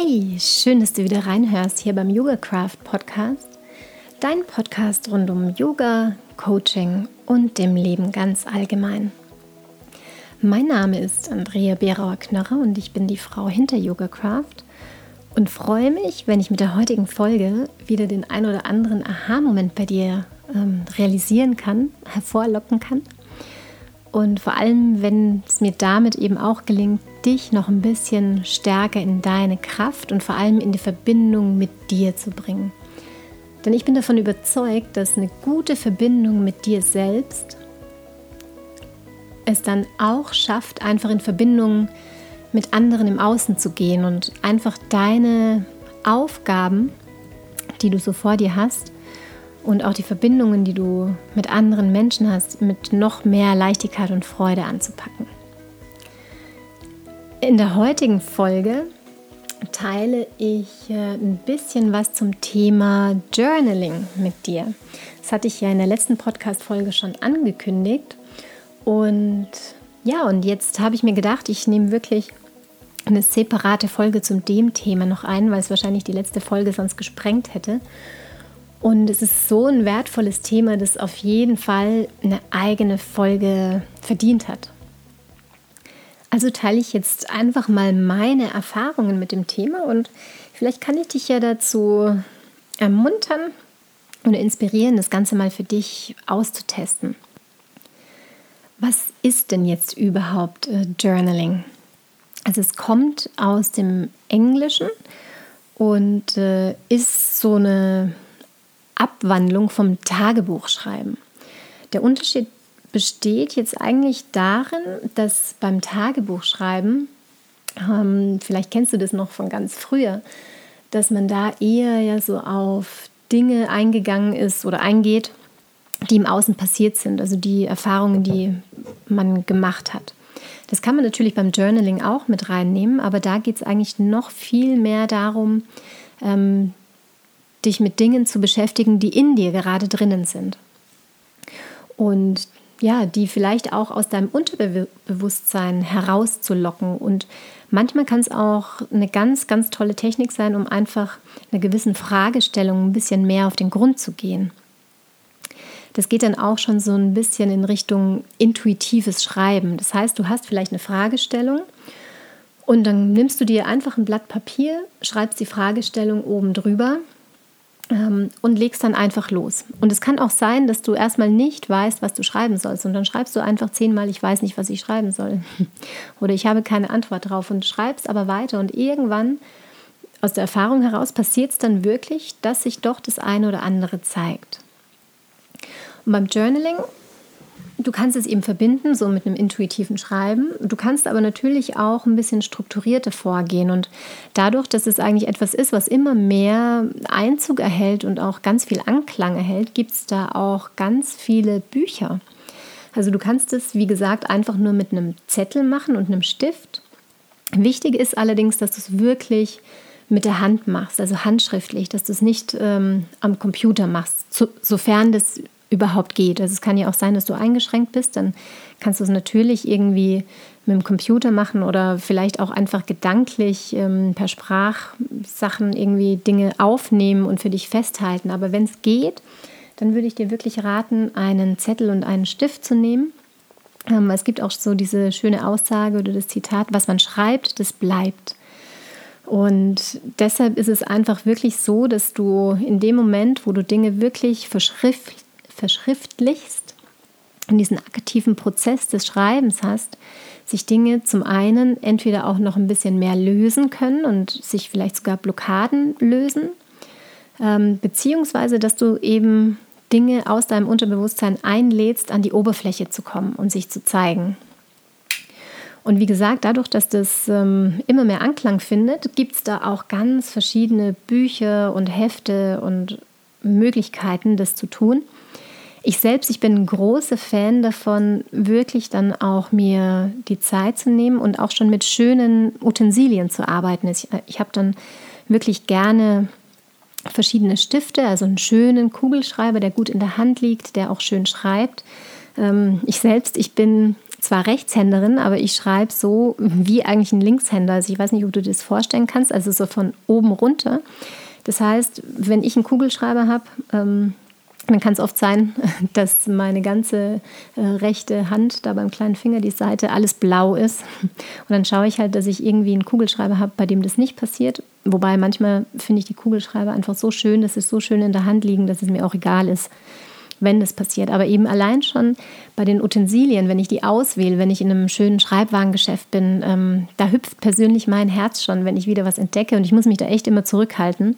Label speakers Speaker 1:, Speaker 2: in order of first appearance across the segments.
Speaker 1: Hey, schön, dass du wieder reinhörst hier beim Yoga Craft Podcast. Dein Podcast rund um Yoga, Coaching und dem Leben ganz allgemein. Mein Name ist Andrea Berauer-Knörrer und ich bin die Frau hinter Yoga Craft und freue mich, wenn ich mit der heutigen Folge wieder den ein oder anderen Aha-Moment bei dir ähm, realisieren kann, hervorlocken kann und vor allem, wenn es mir damit eben auch gelingt, dich noch ein bisschen stärker in deine Kraft und vor allem in die Verbindung mit dir zu bringen. Denn ich bin davon überzeugt, dass eine gute Verbindung mit dir selbst es dann auch schafft, einfach in Verbindung mit anderen im Außen zu gehen und einfach deine Aufgaben, die du so vor dir hast, und auch die Verbindungen, die du mit anderen Menschen hast, mit noch mehr Leichtigkeit und Freude anzupacken. In der heutigen Folge teile ich äh, ein bisschen was zum Thema Journaling mit dir. Das hatte ich ja in der letzten Podcast-Folge schon angekündigt. Und ja, und jetzt habe ich mir gedacht, ich nehme wirklich eine separate Folge zum dem Thema noch ein, weil es wahrscheinlich die letzte Folge sonst gesprengt hätte. Und es ist so ein wertvolles Thema, das auf jeden Fall eine eigene Folge verdient hat. Also teile ich jetzt einfach mal meine Erfahrungen mit dem Thema und vielleicht kann ich dich ja dazu ermuntern und inspirieren, das Ganze mal für dich auszutesten. Was ist denn jetzt überhaupt äh, Journaling? Also es kommt aus dem Englischen und äh, ist so eine Abwandlung vom Tagebuchschreiben. Der Unterschied besteht jetzt eigentlich darin, dass beim Tagebuchschreiben, ähm, vielleicht kennst du das noch von ganz früher, dass man da eher ja so auf Dinge eingegangen ist oder eingeht, die im Außen passiert sind, also die Erfahrungen, die man gemacht hat. Das kann man natürlich beim Journaling auch mit reinnehmen, aber da geht es eigentlich noch viel mehr darum, ähm, dich mit Dingen zu beschäftigen, die in dir gerade drinnen sind. Und ja, die vielleicht auch aus deinem Unterbewusstsein herauszulocken. Und manchmal kann es auch eine ganz, ganz tolle Technik sein, um einfach einer gewissen Fragestellung ein bisschen mehr auf den Grund zu gehen. Das geht dann auch schon so ein bisschen in Richtung intuitives Schreiben. Das heißt, du hast vielleicht eine Fragestellung und dann nimmst du dir einfach ein Blatt Papier, schreibst die Fragestellung oben drüber und legst dann einfach los. Und es kann auch sein, dass du erstmal nicht weißt, was du schreiben sollst. Und dann schreibst du einfach zehnmal, ich weiß nicht, was ich schreiben soll. Oder ich habe keine Antwort drauf und schreibst aber weiter. Und irgendwann, aus der Erfahrung heraus, passiert es dann wirklich, dass sich doch das eine oder andere zeigt. Und beim Journaling Du kannst es eben verbinden, so mit einem intuitiven Schreiben. Du kannst aber natürlich auch ein bisschen strukturierter vorgehen. Und dadurch, dass es eigentlich etwas ist, was immer mehr Einzug erhält und auch ganz viel Anklang erhält, gibt es da auch ganz viele Bücher. Also du kannst es, wie gesagt, einfach nur mit einem Zettel machen und einem Stift. Wichtig ist allerdings, dass du es wirklich mit der Hand machst, also handschriftlich, dass du es nicht ähm, am Computer machst, so, sofern das überhaupt geht. Also es kann ja auch sein, dass du eingeschränkt bist, dann kannst du es natürlich irgendwie mit dem Computer machen oder vielleicht auch einfach gedanklich ähm, per Sprachsachen irgendwie Dinge aufnehmen und für dich festhalten. Aber wenn es geht, dann würde ich dir wirklich raten, einen Zettel und einen Stift zu nehmen. Ähm, es gibt auch so diese schöne Aussage oder das Zitat, was man schreibt, das bleibt. Und deshalb ist es einfach wirklich so, dass du in dem Moment, wo du Dinge wirklich verschriftlichst, verschriftlichst und diesen aktiven Prozess des Schreibens hast, sich Dinge zum einen entweder auch noch ein bisschen mehr lösen können und sich vielleicht sogar Blockaden lösen, ähm, beziehungsweise dass du eben Dinge aus deinem Unterbewusstsein einlädst, an die Oberfläche zu kommen und sich zu zeigen. Und wie gesagt, dadurch, dass das ähm, immer mehr Anklang findet, gibt es da auch ganz verschiedene Bücher und Hefte und Möglichkeiten, das zu tun ich selbst, ich bin ein großer Fan davon, wirklich dann auch mir die Zeit zu nehmen und auch schon mit schönen Utensilien zu arbeiten. Ich, ich habe dann wirklich gerne verschiedene Stifte, also einen schönen Kugelschreiber, der gut in der Hand liegt, der auch schön schreibt. Ähm, ich selbst, ich bin zwar Rechtshänderin, aber ich schreibe so wie eigentlich ein Linkshänder. Also ich weiß nicht, ob du dir das vorstellen kannst, also so von oben runter. Das heißt, wenn ich einen Kugelschreiber habe, ähm, dann kann es oft sein, dass meine ganze äh, rechte Hand, da beim kleinen Finger, die Seite, alles blau ist. Und dann schaue ich halt, dass ich irgendwie einen Kugelschreiber habe, bei dem das nicht passiert. Wobei manchmal finde ich die Kugelschreiber einfach so schön, dass sie so schön in der Hand liegen, dass es mir auch egal ist, wenn das passiert. Aber eben allein schon bei den Utensilien, wenn ich die auswähle, wenn ich in einem schönen Schreibwarengeschäft bin, ähm, da hüpft persönlich mein Herz schon, wenn ich wieder was entdecke. Und ich muss mich da echt immer zurückhalten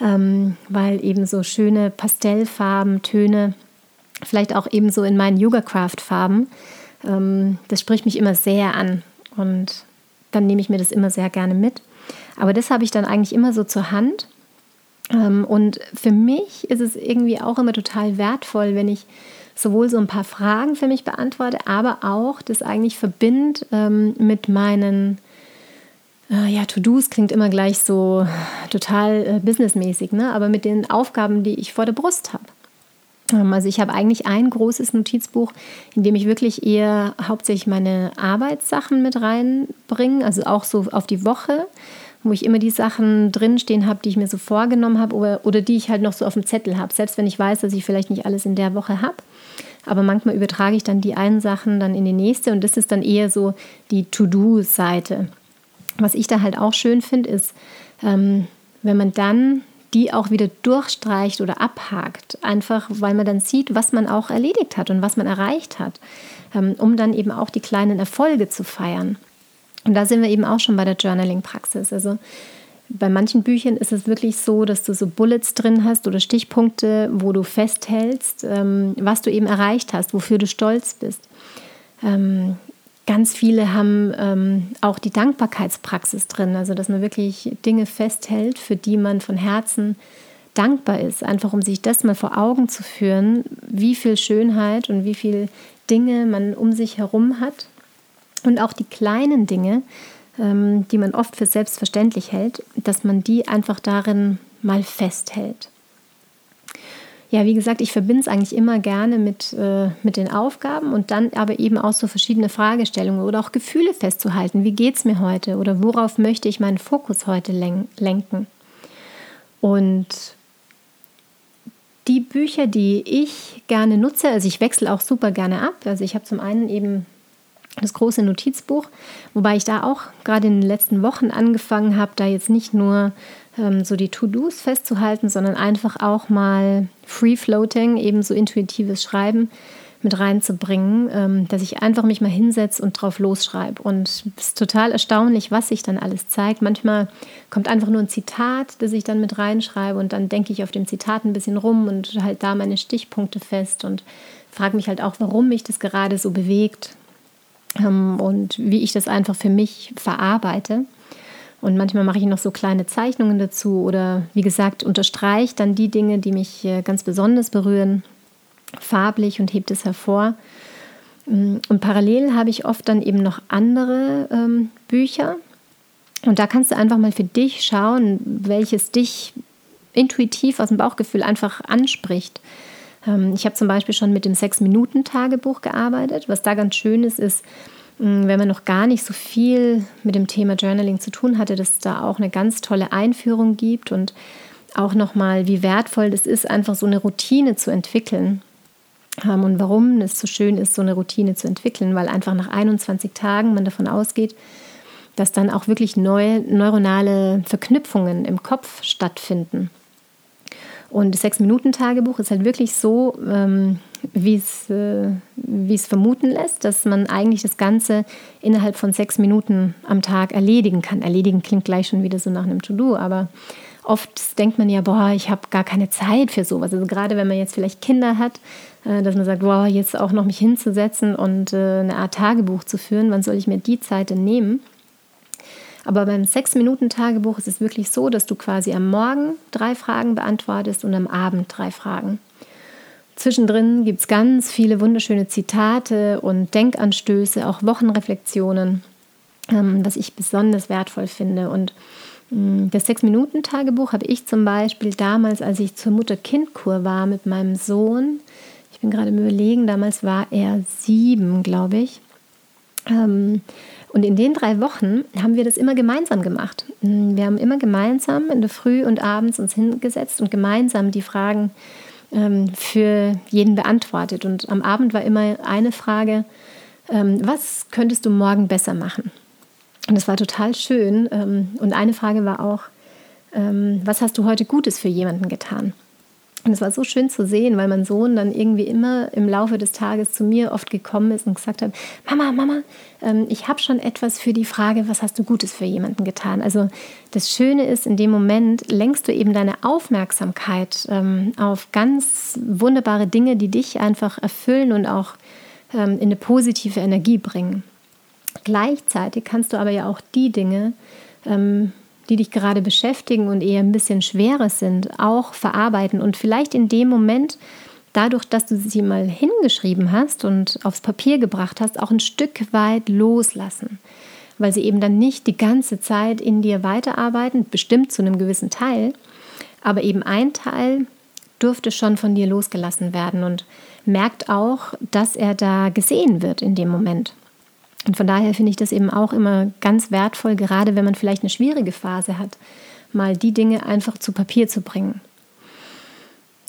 Speaker 1: ähm, weil eben so schöne Pastellfarben, Töne, vielleicht auch eben so in meinen Yoga-Craft-Farben, ähm, das spricht mich immer sehr an und dann nehme ich mir das immer sehr gerne mit. Aber das habe ich dann eigentlich immer so zur Hand. Ähm, und für mich ist es irgendwie auch immer total wertvoll, wenn ich sowohl so ein paar Fragen für mich beantworte, aber auch das eigentlich verbinde ähm, mit meinen ja, To-Dos klingt immer gleich so total äh, businessmäßig, ne? aber mit den Aufgaben, die ich vor der Brust habe. Ähm, also ich habe eigentlich ein großes Notizbuch, in dem ich wirklich eher hauptsächlich meine Arbeitssachen mit reinbringe, also auch so auf die Woche, wo ich immer die Sachen drinstehen habe, die ich mir so vorgenommen habe oder, oder die ich halt noch so auf dem Zettel habe, selbst wenn ich weiß, dass ich vielleicht nicht alles in der Woche habe. Aber manchmal übertrage ich dann die einen Sachen dann in die nächste und das ist dann eher so die To-Do-Seite. Was ich da halt auch schön finde, ist, ähm, wenn man dann die auch wieder durchstreicht oder abhakt, einfach weil man dann sieht, was man auch erledigt hat und was man erreicht hat, ähm, um dann eben auch die kleinen Erfolge zu feiern. Und da sind wir eben auch schon bei der Journaling-Praxis. Also bei manchen Büchern ist es wirklich so, dass du so Bullets drin hast oder Stichpunkte, wo du festhältst, ähm, was du eben erreicht hast, wofür du stolz bist. Ähm, Ganz viele haben ähm, auch die Dankbarkeitspraxis drin, also dass man wirklich Dinge festhält, für die man von Herzen dankbar ist, einfach um sich das mal vor Augen zu führen, wie viel Schönheit und wie viel Dinge man um sich herum hat. Und auch die kleinen Dinge, ähm, die man oft für selbstverständlich hält, dass man die einfach darin mal festhält ja, wie gesagt, ich verbinde es eigentlich immer gerne mit, äh, mit den Aufgaben und dann aber eben auch so verschiedene Fragestellungen oder auch Gefühle festzuhalten. Wie geht es mir heute oder worauf möchte ich meinen Fokus heute len lenken? Und die Bücher, die ich gerne nutze, also ich wechsle auch super gerne ab. Also ich habe zum einen eben das große Notizbuch, wobei ich da auch gerade in den letzten Wochen angefangen habe, da jetzt nicht nur ähm, so die To-Dos festzuhalten, sondern einfach auch mal Free-Floating, eben so intuitives Schreiben mit reinzubringen, ähm, dass ich einfach mich mal hinsetze und drauf losschreibe. Und es ist total erstaunlich, was sich dann alles zeigt. Manchmal kommt einfach nur ein Zitat, das ich dann mit reinschreibe und dann denke ich auf dem Zitat ein bisschen rum und halt da meine Stichpunkte fest und frage mich halt auch, warum mich das gerade so bewegt ähm, und wie ich das einfach für mich verarbeite. Und manchmal mache ich noch so kleine Zeichnungen dazu oder wie gesagt, unterstreiche dann die Dinge, die mich äh, ganz besonders berühren, farblich und hebt es hervor. Mm, und parallel habe ich oft dann eben noch andere ähm, Bücher. Und da kannst du einfach mal für dich schauen, welches dich intuitiv aus dem Bauchgefühl einfach anspricht. Ähm, ich habe zum Beispiel schon mit dem Sechs-Minuten-Tagebuch gearbeitet. Was da ganz schön ist, ist, wenn man noch gar nicht so viel mit dem Thema Journaling zu tun hatte, dass es da auch eine ganz tolle Einführung gibt und auch nochmal, wie wertvoll das ist, einfach so eine Routine zu entwickeln. Ähm, und warum es so schön ist, so eine Routine zu entwickeln, weil einfach nach 21 Tagen man davon ausgeht, dass dann auch wirklich neue neuronale Verknüpfungen im Kopf stattfinden. Und das Sechs-Minuten-Tagebuch ist halt wirklich so, ähm, wie es, äh, es vermuten lässt, dass man eigentlich das Ganze innerhalb von sechs Minuten am Tag erledigen kann. Erledigen klingt gleich schon wieder so nach einem To-Do, aber oft denkt man ja, boah, ich habe gar keine Zeit für sowas. Also gerade wenn man jetzt vielleicht Kinder hat, äh, dass man sagt, boah, jetzt auch noch mich hinzusetzen und äh, eine Art Tagebuch zu führen, wann soll ich mir die Zeit denn nehmen? Aber beim Sechs-Minuten-Tagebuch ist es wirklich so, dass du quasi am Morgen drei Fragen beantwortest und am Abend drei Fragen. Zwischendrin gibt es ganz viele wunderschöne Zitate und Denkanstöße, auch Wochenreflexionen, ähm, was ich besonders wertvoll finde. Und mh, mm, das Sechs-Minuten-Tagebuch habe ich zum Beispiel damals, als ich zur Mutter-Kind-Kur war mit meinem Sohn, ich bin gerade im Überlegen, damals war er sieben, glaube ich. Ähm, und in den drei Wochen haben wir das immer gemeinsam gemacht. Wir haben immer gemeinsam in der Früh und abends uns hingesetzt und gemeinsam die Fragen ähm, für jeden beantwortet. Und am Abend war immer eine Frage, ähm, was könntest du morgen besser machen? Und es war total schön. Ähm, und eine Frage war auch, ähm, was hast du heute Gutes für jemanden getan? Und es war so schön zu sehen, weil mein Sohn dann irgendwie immer im Laufe des Tages zu mir oft gekommen ist und gesagt hat, Mama, Mama, ähm, ich habe schon etwas für die Frage, was hast du Gutes für jemanden getan? Also das Schöne ist, in dem Moment lenkst du eben deine Aufmerksamkeit ähm, auf ganz wunderbare Dinge, die dich einfach erfüllen und auch ähm, in eine positive Energie bringen. Gleichzeitig kannst du aber ja auch die Dinge, die dich gerade beschäftigen und eher ein bisschen schwerer sind, auch verarbeiten und vielleicht in dem Moment, dadurch, dass du sie mal hingeschrieben hast und aufs Papier gebracht hast, auch ein Stück weit loslassen, weil sie eben dann nicht die ganze Zeit in dir weiterarbeiten, bestimmt zu einem gewissen Teil, aber eben ein Teil dürfte schon von dir losgelassen werden und merkt auch, dass er da gesehen wird in dem Moment. Und von daher finde ich das eben auch immer ganz wertvoll, gerade wenn man vielleicht eine schwierige Phase hat, mal die Dinge einfach zu Papier zu bringen.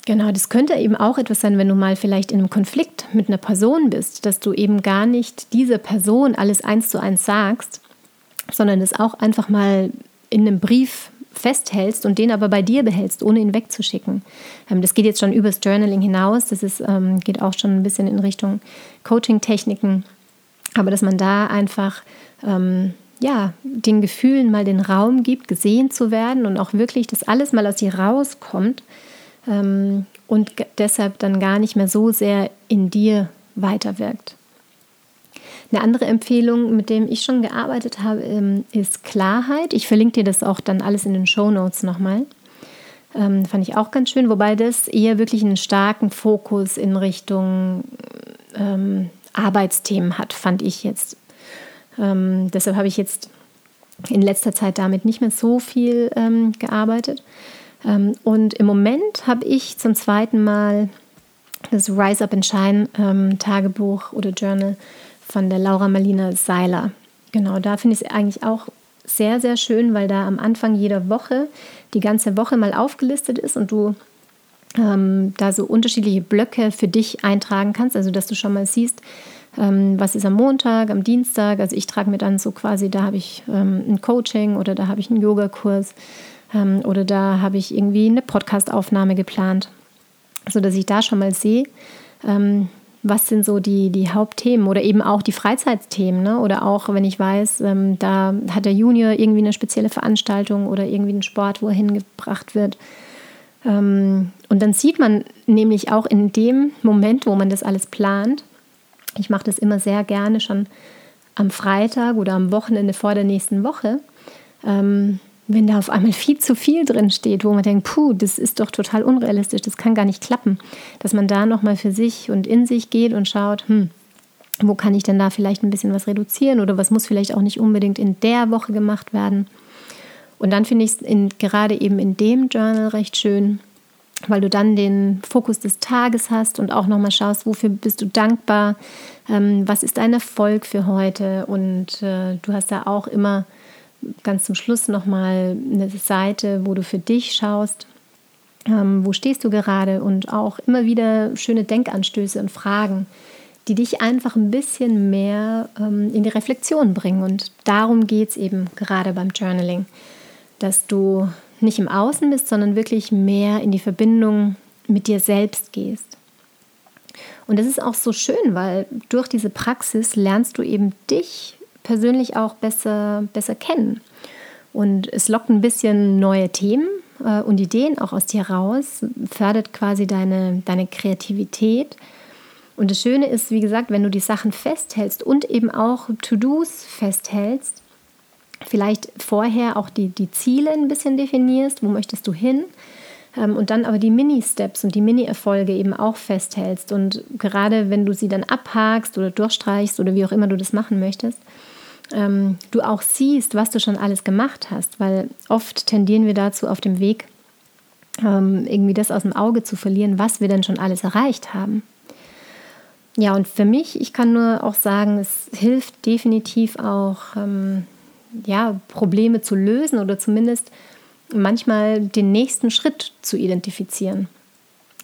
Speaker 1: Genau, das könnte eben auch etwas sein, wenn du mal vielleicht in einem Konflikt mit einer Person bist, dass du eben gar nicht dieser Person alles eins zu eins sagst, sondern es auch einfach mal in einem Brief festhältst und den aber bei dir behältst, ohne ihn wegzuschicken. Ähm, das geht jetzt schon übers Journaling hinaus, das ist, ähm, geht auch schon ein bisschen in Richtung Coaching-Techniken aber dass man da einfach ähm, ja, den Gefühlen mal den Raum gibt, gesehen zu werden und auch wirklich, dass alles mal aus dir rauskommt ähm, und deshalb dann gar nicht mehr so sehr in dir weiterwirkt. Eine andere Empfehlung, mit dem ich schon gearbeitet habe, ähm, ist Klarheit. Ich verlinke dir das auch dann alles in den Show Notes nochmal. Ähm, fand ich auch ganz schön, wobei das eher wirklich einen starken Fokus in Richtung ähm, Arbeitsthemen hat, fand ich jetzt. Ähm, deshalb habe ich jetzt in letzter Zeit damit nicht mehr so viel ähm, gearbeitet. Ähm, und im Moment habe ich zum zweiten Mal das Rise Up and Shine ähm, Tagebuch oder Journal von der Laura Marlina Seiler. Genau, da finde ich es eigentlich auch sehr, sehr schön, weil da am Anfang jeder Woche die ganze Woche mal aufgelistet ist und du ähm, da so unterschiedliche Blöcke für dich eintragen kannst, also dass du schon mal siehst, ähm, was ist am Montag, am Dienstag. Also ich trage mir dann so quasi, da habe ich ähm, ein Coaching oder da habe ich einen Yogakurs ähm, oder da habe ich irgendwie eine Podcastaufnahme geplant, sodass ich da schon mal sehe, ähm, was sind so die, die Hauptthemen oder eben auch die Freizeitsthemen. Ne? Oder auch, wenn ich weiß, ähm, da hat der Junior irgendwie eine spezielle Veranstaltung oder irgendwie einen Sport, wo er hingebracht wird. Ähm, und dann sieht man nämlich auch in dem Moment, wo man das alles plant, ich mache das immer sehr gerne schon am Freitag oder am Wochenende vor der nächsten Woche, ähm, wenn da auf einmal viel zu viel drin steht, wo man denkt, puh, das ist doch total unrealistisch, das kann gar nicht klappen, dass man da nochmal für sich und in sich geht und schaut, hm, wo kann ich denn da vielleicht ein bisschen was reduzieren oder was muss vielleicht auch nicht unbedingt in der Woche gemacht werden. Und dann finde ich es gerade eben in dem Journal recht schön, weil du dann den Fokus des Tages hast und auch nochmal schaust, wofür bist du dankbar, ähm, was ist dein Erfolg für heute? Und äh, du hast da auch immer ganz zum Schluss nochmal eine Seite, wo du für dich schaust, ähm, wo stehst du gerade? Und auch immer wieder schöne Denkanstöße und Fragen, die dich einfach ein bisschen mehr ähm, in die Reflexion bringen. Und darum geht es eben gerade beim Journaling, dass du nicht im Außen bist, sondern wirklich mehr in die Verbindung mit dir selbst gehst. Und das ist auch so schön, weil durch diese Praxis lernst du eben dich persönlich auch besser, besser kennen. Und es lockt ein bisschen neue Themen äh, und Ideen auch aus dir raus, fördert quasi deine, deine Kreativität. Und das Schöne ist, wie gesagt, wenn du die Sachen festhältst und eben auch To-Dos festhältst, vielleicht vorher auch die, die Ziele ein bisschen definierst, wo möchtest du hin? Ähm, und dann aber die Mini-Steps und die Mini-Erfolge eben auch festhältst. Und gerade wenn du sie dann abhakst oder durchstreichst oder wie auch immer du das machen möchtest, ähm, du auch siehst, was du schon alles gemacht hast, weil oft tendieren wir dazu auf dem Weg, ähm, irgendwie das aus dem Auge zu verlieren, was wir denn schon alles erreicht haben. ja, und für mich, ich kann nur auch sagen, es hilft definitiv auch, ja, Probleme zu lösen oder zumindest manchmal den nächsten Schritt zu identifizieren,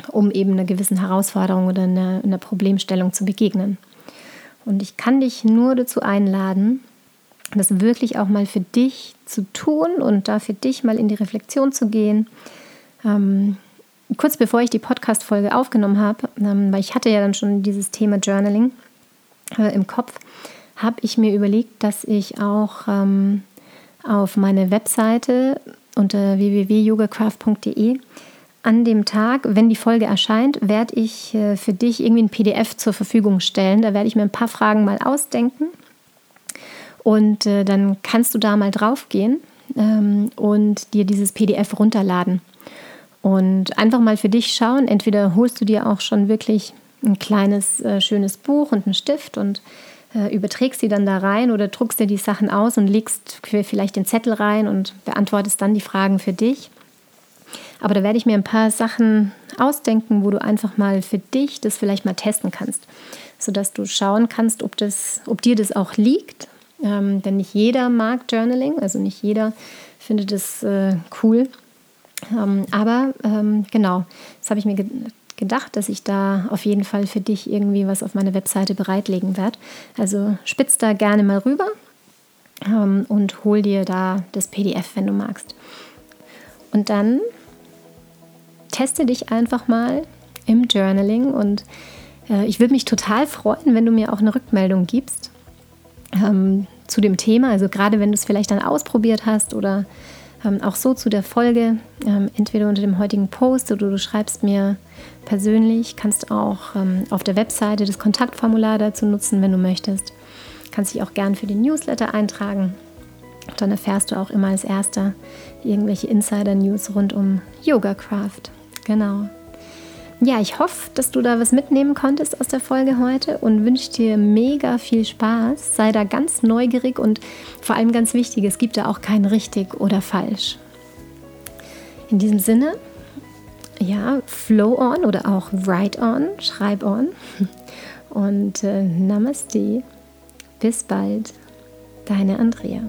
Speaker 1: um eben einer gewissen Herausforderung oder einer, einer Problemstellung zu begegnen. Und ich kann dich nur dazu einladen, das wirklich auch mal für dich zu tun und da für dich mal in die Reflexion zu gehen. Ähm, kurz bevor ich die Podcast-Folge aufgenommen habe, ähm, weil ich hatte ja dann schon dieses Thema Journaling äh, im Kopf, habe ich mir überlegt, dass ich auch ähm, auf meine Webseite unter www.yogacraft.de an dem Tag, wenn die Folge erscheint, werde ich äh, für dich irgendwie ein PDF zur Verfügung stellen. Da werde ich mir ein paar Fragen mal ausdenken und äh, dann kannst du da mal drauf gehen ähm, und dir dieses PDF runterladen. Und einfach mal für dich schauen, entweder holst du dir auch schon wirklich ein kleines, äh, schönes Buch und einen Stift und überträgst sie dann da rein oder druckst dir die Sachen aus und legst vielleicht den Zettel rein und beantwortest dann die Fragen für dich. Aber da werde ich mir ein paar Sachen ausdenken, wo du einfach mal für dich das vielleicht mal testen kannst, sodass du schauen kannst, ob, das, ob dir das auch liegt ähm, denn nicht jeder mag Journaling, also nicht jeder findet es äh, cool. Ähm, aber ähm, genau, das habe ich mir ge gedacht, dass ich da auf jeden Fall für dich irgendwie was auf meine Webseite bereitlegen werde. Also spitz da gerne mal rüber ähm, und hol dir da das PDF, wenn du magst. Und dann teste dich einfach mal im Journaling und äh, ich würde mich total freuen, wenn du mir auch eine Rückmeldung gibst. Ähm, zu dem Thema. Also gerade wenn du es vielleicht dann ausprobiert hast oder ähm, auch so zu der Folge, ähm, entweder unter dem heutigen Post oder du schreibst mir persönlich, kannst auch ähm, auf der Webseite das Kontaktformular dazu nutzen, wenn du möchtest. Kannst dich auch gern für den Newsletter eintragen. Dann erfährst du auch immer als erster irgendwelche Insider-News rund um Yoga Craft. Genau. Ja, ich hoffe, dass du da was mitnehmen konntest aus der Folge heute und wünsche dir mega viel Spaß. Sei da ganz neugierig und vor allem ganz wichtig, es gibt da auch kein richtig oder falsch. In diesem Sinne, ja, flow on oder auch write on, schreib on und äh, Namaste. Bis bald, deine Andrea.